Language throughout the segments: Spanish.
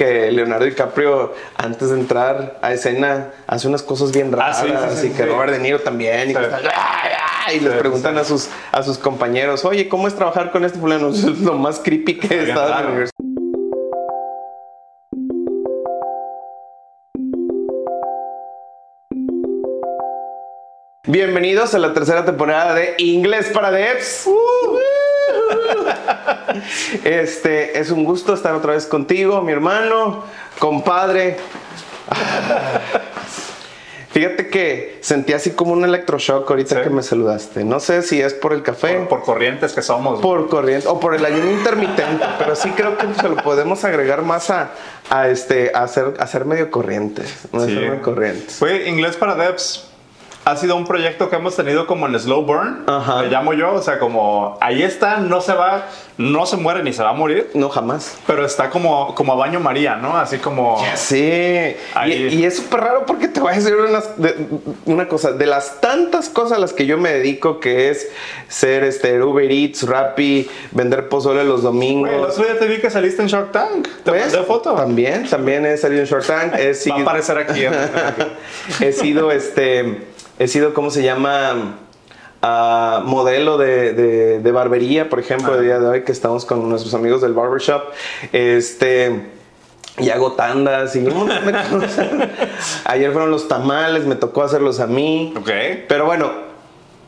que Leonardo DiCaprio, antes de entrar a escena, hace unas cosas bien Ah, raras. sí, sí, sí, y que. Robert De Niro también. Y, les preguntan a sus, a sus compañeros, oye, ¿cómo es trabajar con este fulano? Es lo más creepy que he estado en el universo. Bienvenidos a la tercera temporada de Inglés para Devs. Este es un gusto estar otra vez contigo, mi hermano, compadre. Fíjate que sentí así como un electroshock ahorita Sí. que me saludaste. No sé si es por el café, Por, por corrientes que somos. por corriente o por el ayuno intermitente, pero sí creo que se lo podemos agregar más a, a este a hacer, a medio corrientes, no Sí. medio corrientes. Fue Inglés para Devs. Ha sido un proyecto que hemos tenido como en slow burn, Ajá. le llamo yo, o sea, como ahí está, no se va, no se muere ni se va a morir, No jamás. pero está como, como a baño María, ¿no? Así como... Sí, y, Ahí. y es súper raro porque te voy a decir unas- de- una cosa, de las tantas cosas a las que yo me dedico, que es ser este Uber Eats, Rappi, vender pozole los domingos. Güey, el otro día te vi que saliste en Shark Tank, te ¿Ves? mandé foto. También, también he salido en Short Tank. He Va a aparecer aquí. he sido este, he sido, ¿cómo se llama? Ah, modelo de, de- de barbería, por ejemplo, el día de hoy que estamos con nuestros amigos del barbershop. Este. Y hago tandas y cosas. Ayer fueron los tamales, me tocó hacerlos a mí. ok. Pero bueno,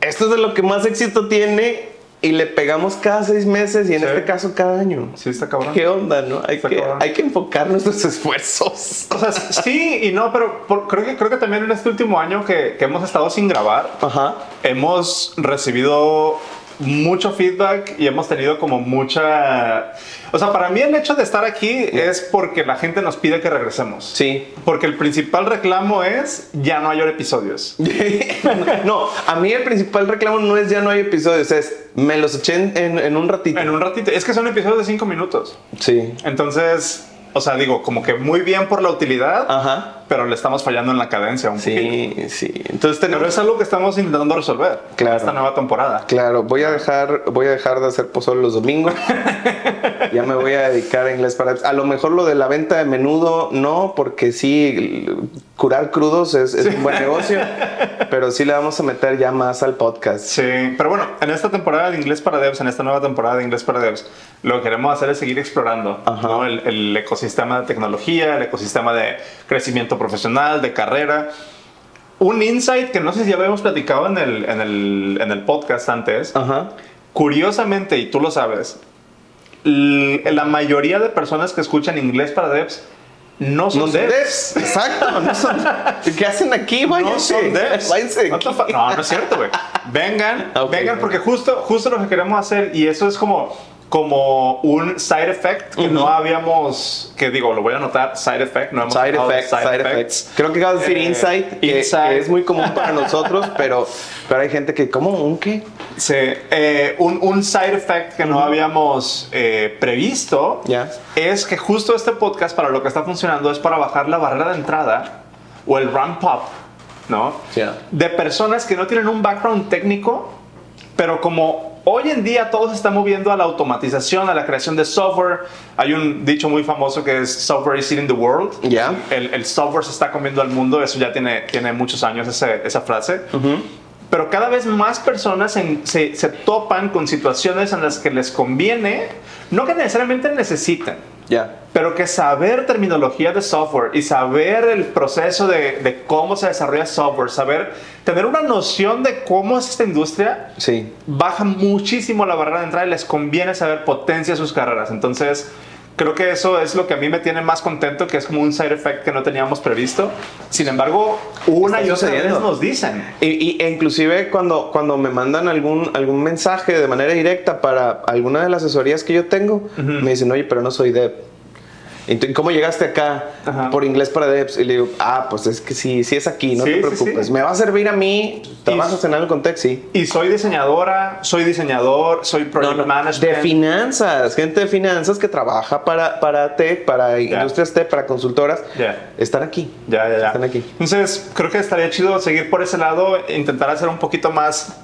esto es de lo que más éxito tiene y le pegamos cada seis meses y en Sí. este caso cada año. Sí, está cabrón. ¿Qué onda, no? Hay Está que, cabrón. hay que enfocar nuestros esfuerzos. O sea, sí y no, pero por- creo, que, creo que también en este último año que, que hemos estado sin grabar, Ajá. hemos recibido mucho feedback y hemos tenido como mucha... O sea, para mí el hecho de estar aquí es porque la gente nos pide que regresemos. Sí. Porque el principal reclamo es ya no hay episodios. no, a mí el principal reclamo no es ya no hay episodios, es me los eché en, en- en un ratito. En un ratito. Es que son episodios de cinco minutos. Sí. Entonces, o sea, digo, como que muy bien por la utilidad, Ajá. Pero le estamos fallando en la cadencia un poquito. Sí, sí. Entonces Pero tenemos... es algo que estamos intentando resolver Claro. en esta nueva temporada. Claro, voy a dejar, voy a dejar de hacer pozole los domingos. ya me voy a dedicar a inglés para. A lo mejor lo de la venta de menudo no, porque sí, curar crudos es, es un buen negocio. pero sí le vamos a meter ya más al podcast. Sí, pero bueno, en esta temporada de Inglés para Devs, en esta nueva temporada de Inglés para Devs, lo que queremos hacer es seguir explorando. ¿no? el, el ecosistema de tecnología, el ecosistema de crecimiento profesional, de carrera. Un insight que no sé si ya habíamos platicado en el, en el, en el podcast antes, Ajá. curiosamente, y tú lo sabes, la mayoría de personas que escuchan Inglés para Devs no son No son devs. devs. Exacto. No son, ¿Qué hacen aquí? Váyanse. No son devs. Váyanse. No, no es cierto, güey. Vengan, Ok. vengan, porque justo, justo lo que queremos hacer, y eso es como, como un side effect que no habíamos, que digo, lo voy a anotar, side effect, no hemos Side hablado de effects, side effects. Creo que acabas de decir Eh, insight, que, insight. que es muy común para nosotros, pero, pero hay gente que, ¿cómo? ¿Un qué? Sí, eh, un, un side effect que no habíamos eh, previsto Ya. es que justo este podcast para lo que está funcionando es para bajar la barrera de entrada o el ramp up, ¿no? Ya. De personas que no tienen un background técnico, pero como hoy en día todo se está moviendo a la automatización, a la creación de software, hay un dicho muy famoso que es software is eating the world. El, el software se está comiendo al mundo, eso ya tiene, tiene muchos años ese- esa frase. Pero cada vez más personas en- se, se topan con situaciones en las que les conviene, no que necesariamente necesiten, Ya. pero que saber terminología de software y saber el proceso de, de cómo se desarrolla software, saber tener una noción de cómo es esta industria, Sí. baja muchísimo la barrera de entrada y les conviene saber potencia sus carreras. Entonces, creo que eso es lo que a mí me tiene más contento, que es como un side effect que no teníamos previsto. Sin embargo, una y otra vez nos dicen. Y, y- e inclusive cuando, cuando me mandan algún, algún mensaje de manera directa para alguna de las asesorías que yo tengo, me dicen, oye, pero no soy dev. ¿Y tú- ¿Cómo llegaste acá Ajá. por inglés para devs? Y le digo, ah, pues es que sí, sí es aquí, no Sí, te preocupes. sí. Me va a servir a mí, trabajas Y- en algo con tech, sí. Y soy diseñadora, soy diseñador, soy project De management. finanzas, gente de finanzas que trabaja para, para tech, para industrias tech, para consultoras, Ya. están aquí. Ya, ya, ya. Están aquí. Entonces, creo que estaría chido seguir por ese lado, intentar hacer un poquito más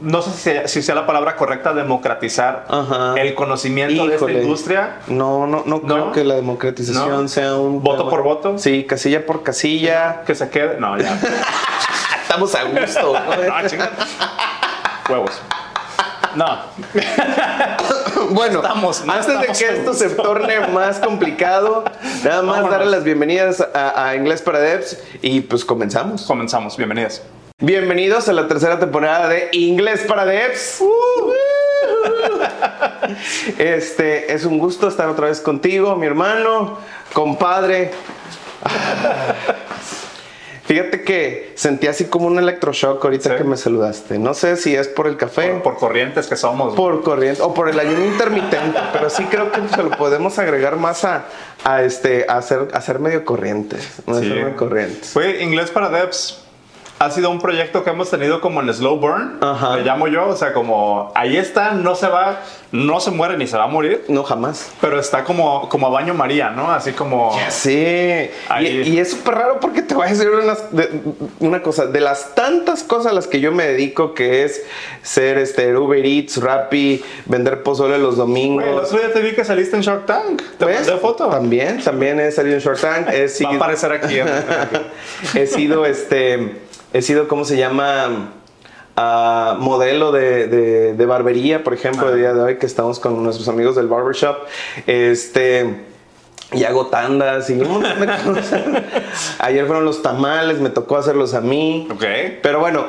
no sé si sea, si sea la palabra correcta, democratizar Ajá. el conocimiento de esta industria. No, no, no, creo ¿No? que la democratización ¿No? sea un... ¿Voto tema- por voto? Sí, casilla por casilla. Que se quede. No, ya. Estamos a gusto. No. Huevos. No. bueno, Estamos- no antes de que esto se torne más complicado, nada más Vámonos. darle las bienvenidas a, a Inglés para Devs y pues comenzamos. Comenzamos. Bienvenidas. Bienvenidos a la tercera temporada de Inglés para Devs. Este es un gusto estar otra vez contigo, mi hermano, compadre. Fíjate que sentí así como un electroshock ahorita Sí. que me saludaste. No sé si es por el café, Por, por corrientes que somos. por corriente o por el ayuno intermitente, pero sí creo que se lo podemos agregar más a, a este a hacer, a medio corrientes. a Sí. hacer medio corrientes. Fue Inglés para Devs. Ha sido un proyecto que hemos tenido como en slow burn, Ajá. le llamo yo, o sea, como ahí está, no se va, no se muere ni se va a morir, No, jamás. pero está como, como a baño María, ¿no? Así como... Sí, y, Ahí. y es súper raro porque te voy a decir unas- de- una cosa, de las tantas cosas a las que yo me dedico, que es ser este Uber Eats, Rappi, vender pozole los domingos. Güey, el otro día te vi que saliste en Shark Tank, te ¿Ves? mandé foto. También, también he salido en Short Tank. He Va a sido, aparecer aquí. he sido este, he sido, ¿cómo se llama? Ah, modelo de, de- de barbería, por ejemplo, el día de hoy que estamos con nuestros amigos del barbershop. Este. Y hago tandas y un montón de cosas. Ayer fueron los tamales, me tocó hacerlos a mí. ok. Pero bueno,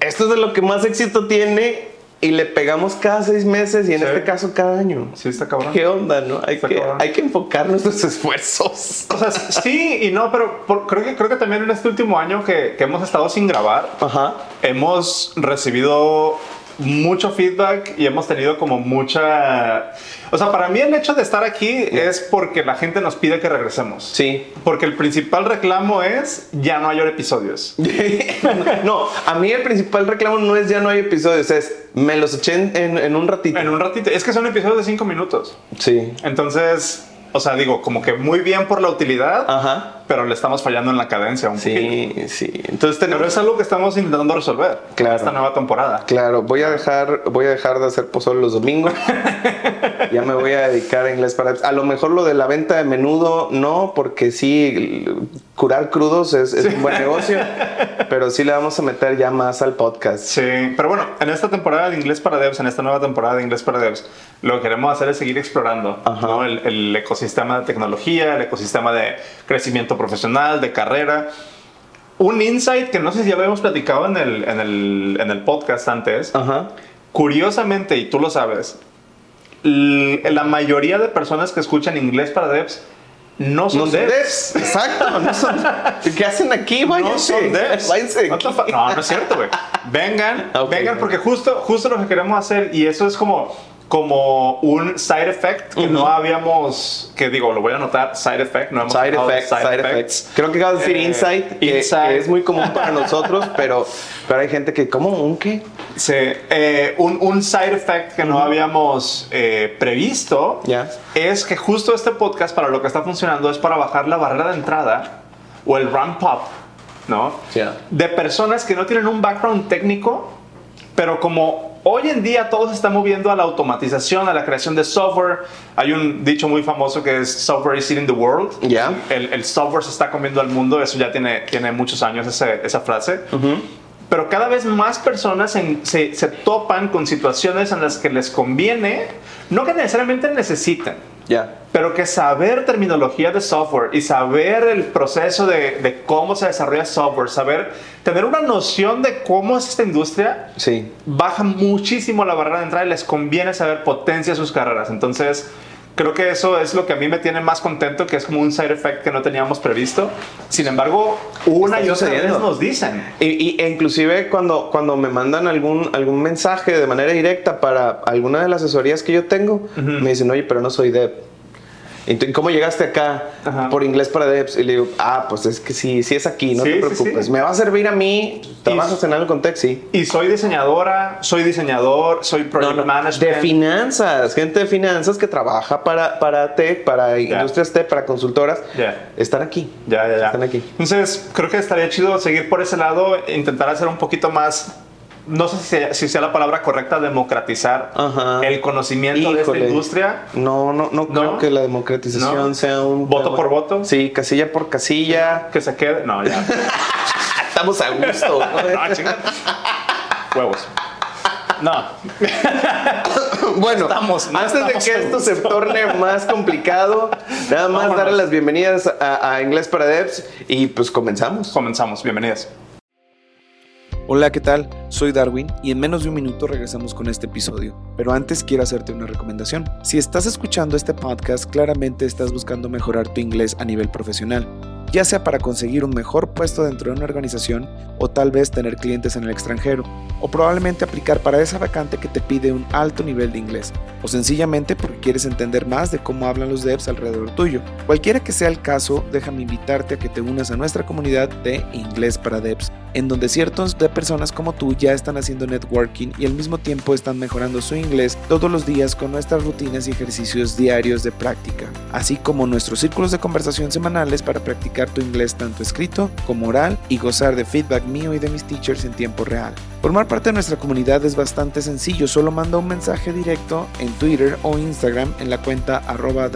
esto es de lo que más éxito tiene y le pegamos cada seis meses y en Sí. este caso cada año. Sí, está cabrón. ¿Qué onda, no? Hay Está que, cabrón. hay que enfocar nuestros esfuerzos. O sea, sí y no, pero por- creo, que, creo que también en este último año que, que hemos estado sin grabar, Ajá. hemos recibido mucho feedback y hemos tenido como mucha... O sea, para mí el hecho de estar aquí es porque la gente nos pide que regresemos. Sí. Porque el principal reclamo es ya no hay episodios. no, a mí el principal reclamo no es ya no hay episodios, es me los eché en, en- en un ratito. En un ratito. Es que son episodios de cinco minutos. Sí. Entonces, o sea, digo, como que muy bien por la utilidad, Ajá. Pero le estamos fallando en la cadencia un poquito. Sí, sí. Entonces Pero tenemos... es algo que estamos intentando resolver Claro. en esta nueva temporada. Claro, voy a dejar, voy a dejar de hacer pozole los domingos. ya me voy a dedicar a inglés para. A lo mejor lo de la venta de menudo no, porque sí, curar crudos es, es un buen negocio, pero sí le vamos a meter ya más al podcast. Sí, pero bueno, en esta temporada de Inglés para Devs, en esta nueva temporada de Inglés para Devs, lo que queremos hacer es seguir explorando. ¿no? el, el ecosistema de tecnología, el ecosistema de crecimiento profesional, de carrera. Un insight que no sé si ya habíamos platicado en el, en el, en el podcast antes, Ajá. curiosamente, y tú lo sabes, la mayoría de personas que escuchan Inglés para Devs no son No son devs. devs. Exacto, no son. ¿Qué hacen aquí? Váyanse. No son devs. Váyanse aquí. No, no es cierto, güey. Vengan, Ok. vengan, porque justo, justo lo que queremos hacer, y eso es como, como un side effect que no habíamos, que digo, lo voy a anotar, side effect, no hemos Side hablado de effects, side effects. Creo que acabas de decir Eh, insight, que, insight. que es muy común para nosotros, pero, pero hay gente que, ¿cómo? ¿Un qué? Sí, eh, un, un side effect que no habíamos eh, previsto Ya. es que justo este podcast para lo que está funcionando es para bajar la barrera de entrada o el ramp up, ¿no? Ya. De personas que no tienen un background técnico, pero como hoy en día todo se está moviendo a la automatización, a la creación de software, hay un dicho muy famoso que es software is eating the world. Ya. El, el software se está comiendo al mundo, eso ya tiene, tiene muchos años ese- esa frase. Pero cada vez más personas en- se, se topan con situaciones en las que les conviene, no que necesariamente necesiten, Ya. pero que saber terminología de software y saber el proceso de, de cómo se desarrolla software, saber tener una noción de cómo es esta industria, Sí. baja muchísimo la barrera de entrada y les conviene saber potencia sus carreras. Entonces, creo que eso es lo que a mí me tiene más contento, que es como un side effect que no teníamos previsto. Sin embargo, una y otra vez nos dicen. Y, y- e inclusive cuando, cuando me mandan algún, algún mensaje de manera directa para alguna de las asesorías que yo tengo, me dicen, oye, pero no soy dev. ¿Y tú, ¿Cómo llegaste acá Ajá. por inglés para devs? Y le digo, ah, pues es que sí, sí es aquí, no Sí, te preocupes. sí. Me va a servir a mí, trabajas en algo con tech, sí. Y soy diseñadora, soy diseñador, soy project No, no, management. de finanzas, gente de finanzas que trabaja para, para tech, para industrias tech, para consultoras, Ya. están aquí. Ya, ya, ya. Están aquí. Entonces, creo que estaría chido seguir por ese lado, intentar hacer un poquito más no sé si sea, si sea la palabra correcta, democratizar Ajá. el conocimiento de esta industria. No, no, no, creo ¿No? que la democratización ¿No? sea un... ¿Voto tema- por voto? Sí, casilla por casilla. Que se quede. No, ya. Estamos a gusto. Ah, chinga. Huevos. No. Bueno, Estamos- no antes estamos de que esto se torne más complicado, nada más Vámonos. darle las bienvenidas a, a Inglés para Devs y pues comenzamos. Comenzamos. Bienvenidas. Hola, ¿qué tal? Soy Darwin y en menos de un minuto regresamos con este episodio. Pero antes quiero hacerte una recomendación. Si estás escuchando este podcast, claramente estás buscando mejorar tu inglés a nivel profesional, ya sea para conseguir un mejor puesto dentro de una organización o tal vez tener clientes en el extranjero, o probablemente aplicar para esa vacante que te pide un alto nivel de inglés, o sencillamente porque quieres entender más de cómo hablan los devs alrededor tuyo. Cualquiera que sea el caso, déjame invitarte a que te unas a nuestra comunidad de Inglés para Devs, en donde ciertos de personas como tú ya están haciendo networking y al mismo tiempo están mejorando su inglés todos los días con nuestras rutinas y ejercicios diarios de práctica, así como nuestros círculos de conversación semanales para practicar tu inglés tanto escrito como oral y gozar de feedback mío y de mis teachers en tiempo real. Formar parte de nuestra comunidad es bastante sencillo, solo manda un mensaje directo en Twitter o Instagram en la cuenta arroba.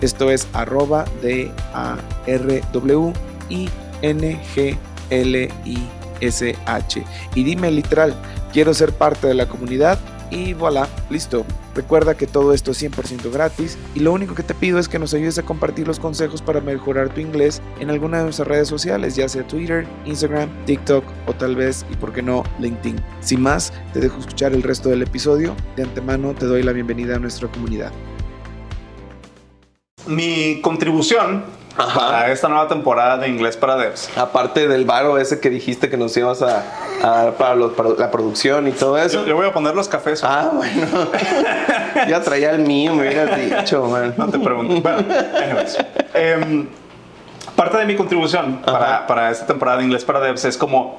Esto es arroba D A R W I N G L I S H. Y dime literal, quiero ser parte de la comunidad y voilà, listo. Recuerda que todo esto es 100% gratis y lo único que te pido es que nos ayudes a compartir los consejos para mejorar tu inglés en alguna de nuestras redes sociales, ya sea Twitter, Instagram, TikTok o tal vez, y por qué no, LinkedIn. Sin más, te dejo escuchar el resto del episodio. De antemano te doy la bienvenida a nuestra comunidad. Mi contribución Ajá. a esta nueva temporada de Inglés para Devs. Aparte del varo ese que dijiste que nos ibas a, para, los- para la producción y todo eso. Yo, yo voy a poner los cafés. Ah, bueno. ya traía el mío, me hubieras dicho, man. No te pregunto. Bueno, anyways. Em, parte de mi contribución para, para esta temporada de Inglés para Devs es como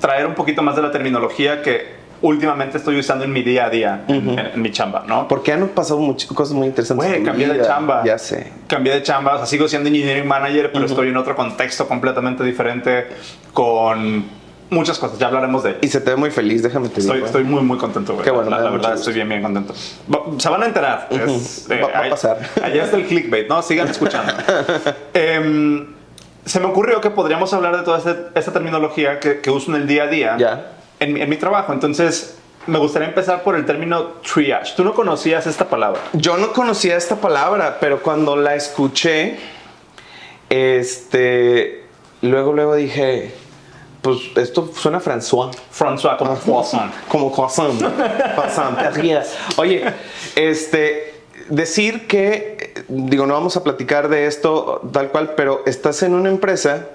traer un poquito más de la terminología que últimamente estoy usando en mi día a día, en, en- en mi chamba, ¿no? Porque han pasado muchas cosas muy interesantes. Güey, cambié de vida. chamba. Ya sé. Cambié de chamba, o sea, sigo siendo engineering manager, pero estoy en otro contexto completamente diferente con muchas cosas. Ya hablaremos de ello. Y se te ve muy feliz, déjame te Estoy, digo. ¿eh? estoy muy, muy contento, güey. Qué bueno, la, la verdad, gusto. estoy bien, bien contento. Se van a enterar. Es, Va- va a pasar. Allá está el clickbait, ¿no? Sigan escuchando. Em, se me ocurrió que podríamos hablar de toda este- esta terminología que, que uso en el día a día Ya. en, en mi trabajo. Entonces, me gustaría empezar por el término triage. ¿Tú no conocías esta palabra? Yo no conocía esta palabra, pero cuando la escuché, este, luego, luego dije, pues esto suena a François. François, como croissant. Como croissant. croissant. Oye, este, decir que, digo, no vamos a platicar de esto tal cual, pero estás en una empresa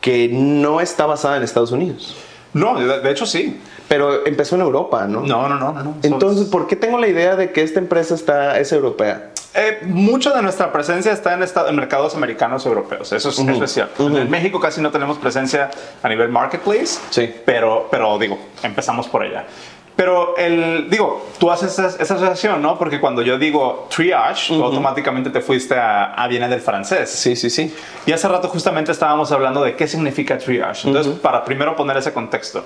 que no está basada en Estados Unidos, No, de, hecho sí. pero empezó en Europa, ¿no? No, no, no, no. no. Entonces, ¿por qué tengo la idea de que esta empresa está, es europea? Eh, mucho de nuestra presencia está en, esta- en mercados americanos europeos. Eso es, eso es cierto. En México casi no tenemos presencia a nivel marketplace. Sí. Pero, pero digo, empezamos por allá. Pero el, digo, tú haces esa, esa asociación, ¿no? Porque cuando yo digo triage, tú automáticamente te fuiste a, a viene del francés. Sí, sí, sí. Y hace rato justamente estábamos hablando de qué significa triage. Entonces, para primero poner ese contexto.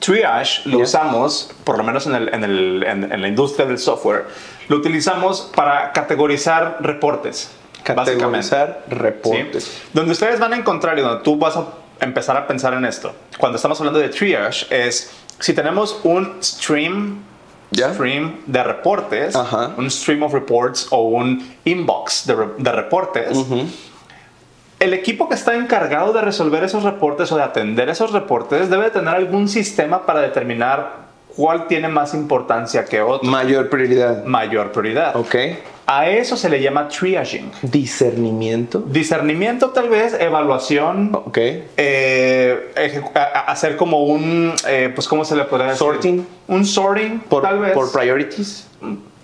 Triage lo Ya. usamos, por lo menos en, el- en el- en- en la industria del software, lo utilizamos para categorizar reportes. Categorizar reportes. ¿Sí? Donde ustedes van a encontrar y donde tú vas a empezar a pensar en esto, cuando estamos hablando de triage, es si tenemos un stream, stream de reportes, Ajá. un stream of reports o un inbox de, re- de reportes, el equipo que está encargado de resolver esos reportes o de atender esos reportes debe tener algún sistema para determinar cuál tiene más importancia que otro, Mayor prioridad. mayor prioridad. Ok. A eso se le llama triaging. Discernimiento. Discernimiento tal vez, evaluación, Ok. eh, hacer como un, eh, pues ¿cómo se le puede decir? Sorting. Un sorting, Por, tal vez. por priorities.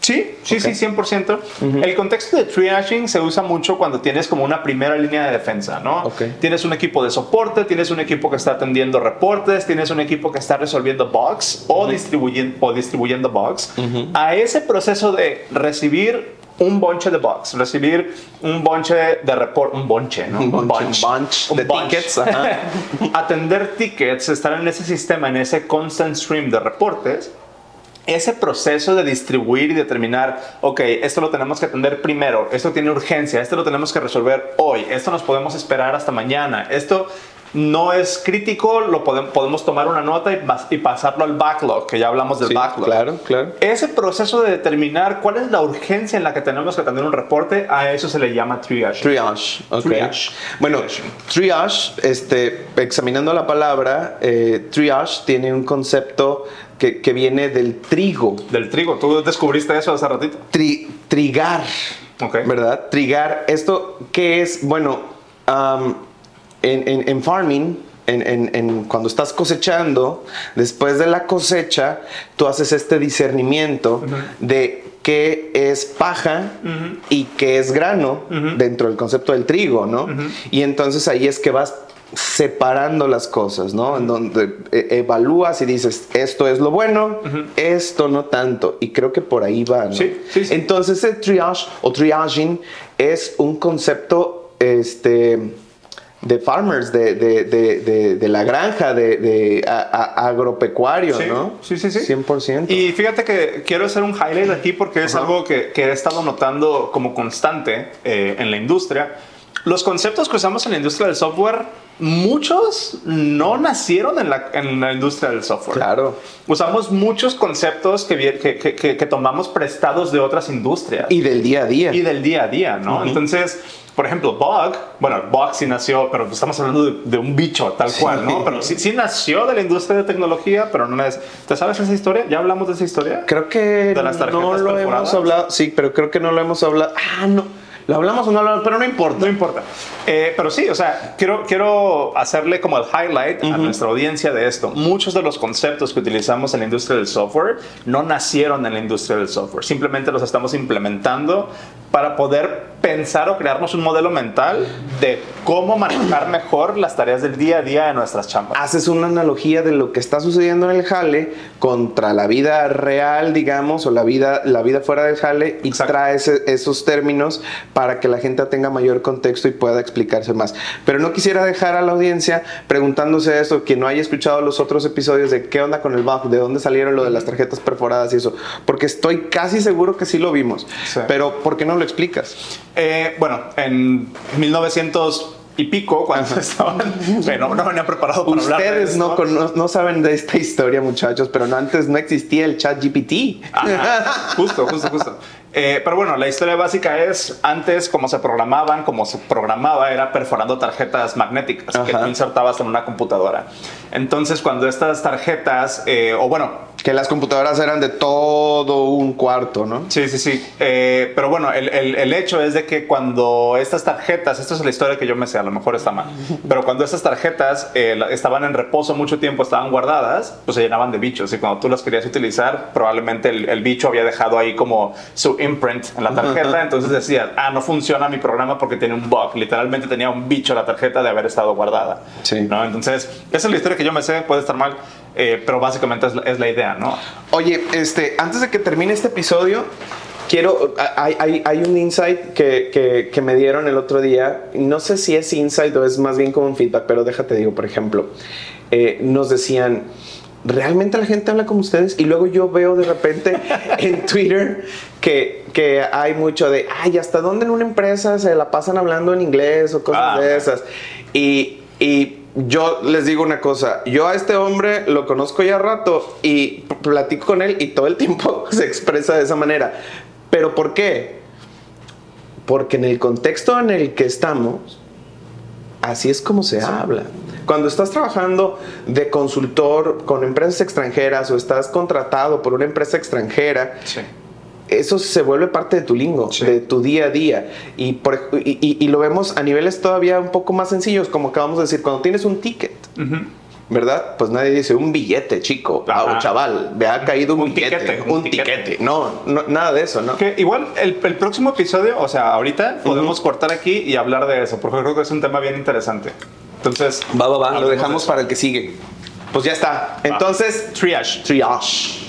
Sí, sí, sí, 100%. El contexto de triaging se usa mucho cuando tienes como una primera línea de defensa, ¿no? Ok. Tienes un equipo de soporte, tienes un equipo que está atendiendo reportes, tienes un equipo que está resolviendo bugs o, distribuyen- o distribuyendo bugs. A ese proceso de recibir un bonche de bugs, recibir un bonche de report, un bonche, ¿no? Un bunch, un bunch de tickets. Atender tickets, estar en ese sistema, en ese constant stream de reportes, ese proceso de distribuir y determinar, ok, esto lo tenemos que atender primero, esto tiene urgencia, esto lo tenemos que resolver hoy, esto nos podemos esperar hasta mañana, esto no es crítico, lo podemos, podemos tomar una nota y, pas- y pasarlo al backlog, que ya hablamos del Sí, backlog. claro, claro. Ese proceso de determinar cuál es la urgencia en la que tenemos que atender un reporte, a eso se le llama triage. Triage, ok. Triage. Bueno, triage, este, examinando la palabra, eh, triage tiene un concepto que, que viene del trigo. Del trigo, tú descubriste eso hace ratito. Tri- trigar, Ok. ¿verdad? Trigar. ¿Esto qué es? Bueno, en, en- en farming, en, cuando estás cosechando, después de la cosecha, tú haces este discernimiento de qué es paja y qué es grano dentro del concepto del trigo, ¿no? Y entonces ahí es que vas separando las cosas, ¿no? En donde eh, evalúas y dices, esto es lo bueno, esto no tanto. Y creo que por ahí va, ¿no? Sí, sí, sí. Entonces el triage o triaging es un concepto este, de farmers, de, de- de- de- de la granja, de, de a- a- agropecuario, Sí, ¿no? sí, sí, sí. 100%. Y fíjate que quiero hacer un highlight aquí porque es algo que, que he estado notando como constante eh, en la industria. Los conceptos que usamos en la industria del software, muchos no nacieron en la, en la industria del software. Claro. Usamos muchos conceptos que, que, que- que- que tomamos prestados de otras industrias Y del día a día. y del día a día, ¿no? Entonces, por ejemplo, Bug, bueno, Bug sí nació, pero estamos hablando de, de un bicho tal cual, ¿no? Pero sí, sí nació de la industria de tecnología, pero no es... ¿Te sabes esa historia? ¿Ya hablamos de esa historia? Creo que De las tarjetas no lo perforadas. hemos hablado. Sí, pero creo que no lo hemos hablado. Ah, no. Lo hablamos o no lo hablamos, pero no importa. No importa. Eh, pero sí, o sea, quiero, quiero hacerle como el highlight a nuestra audiencia de esto. Muchos de los conceptos que utilizamos en la industria del software no nacieron en la industria del software. Simplemente los estamos implementando para poder pensar o crearnos un modelo mental de cómo manejar mejor las tareas del día a día de nuestras chambas. haces una analogía de lo que está sucediendo en el jale contra la vida real, digamos, o la vida, la vida fuera del jale y Exacto. traes e- esos términos para que la gente tenga mayor contexto y pueda explicarse más. Pero no quisiera dejar a la audiencia preguntándose eso, que no haya escuchado los otros episodios de qué onda con el bug, de dónde salieron lo de las tarjetas perforadas y eso, porque estoy casi seguro que sí lo vimos. Sí. Pero ¿por qué no lo explicas? Eh, bueno, en 1900 y pico, cuando estaban... Bueno, no venía preparado para hablar de Ustedes no, saben de esta historia, muchachos, pero no, antes no existía el chat GPT. Ajá, justo, justo, justo. Eh, pero bueno, la historia básica es, antes como se programaban, como se programaba, era perforando tarjetas magnéticas que tú insertabas en una computadora. Entonces, cuando estas tarjetas, eh, o bueno, Que las computadoras eran de todo un cuarto, ¿no? Sí, sí, sí. Eh, pero bueno, el, el- el hecho es de que cuando estas tarjetas, esto es la historia que yo me sé, a lo mejor está mal, pero cuando estas tarjetas eh, estaban en reposo mucho tiempo, estaban guardadas, pues se llenaban de bichos y cuando tú las querías utilizar, probablemente el, el bicho había dejado ahí como su imprint en la tarjeta, entonces decías, ah, no funciona mi programa porque tiene un bug, literalmente tenía un bicho la tarjeta de haber estado guardada. Sí. ¿no? Entonces, esa es la historia que yo me sé, puede estar mal, eh, pero básicamente es la- es la idea, ¿no? Oye, este, antes de que termine este episodio, quiero. Hay, hay- hay un insight que, que- que me dieron el otro día. No sé si es insight o es más bien como un feedback, pero déjate digo, por ejemplo, eh, nos decían. ¿Realmente la gente habla como ustedes? Y luego yo veo de repente en Twitter que, que hay mucho de, ay, ¿hasta dónde en una empresa se la pasan hablando en inglés o cosas Ah. de esas? Y, y yo les digo una cosa, yo a este hombre lo conozco ya rato y platico con él y todo el tiempo se expresa de esa manera. ¿Pero por qué? Porque en el contexto en el que estamos, así es como se habla. Cuando estás trabajando de consultor con empresas extranjeras o estás contratado por una empresa extranjera, Sí. Eso se vuelve parte de tu lingo, Sí. de tu día a día. Y, por, y, y- y lo vemos a niveles todavía un poco más sencillos, como acabamos de decir, cuando tienes un ticket, ¿verdad? Pues nadie dice un billete, chico, o chaval, me ha caído un, Un billete, tiquete, un, tiquete. tiquete. No, no, nada de eso, ¿no? Que igual el, el próximo episodio, o sea, ahorita podemos cortar aquí y hablar de eso, porque creo que es un tema bien interesante. Entonces, Va, va, va, lo dejamos de para el que sigue. Pues ya está. Entonces, triage. triage.